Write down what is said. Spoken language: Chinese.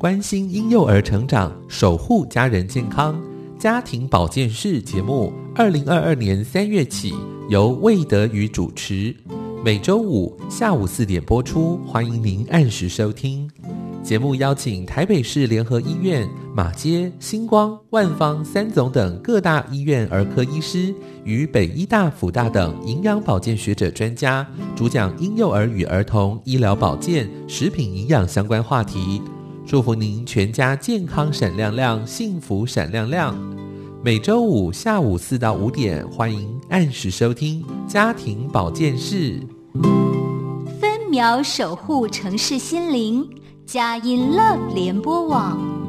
关心婴幼儿成长，守护家人健康。家庭保健室节目，二零二二年三月起由魏德宇主持，每周五下午四点播出，欢迎您按时收听。节目邀请台北市联合医院、马街、星光、万方、三总等各大医院儿科医师与北医大、辅大等营养保健学者专家，主讲婴幼儿与儿童医疗保健、食品营养相关话题。祝福您全家健康闪亮亮，幸福闪亮亮。每周五下午四到五点，欢迎按时收听家庭保健室。分秒守护城市心灵，佳音乐联播网。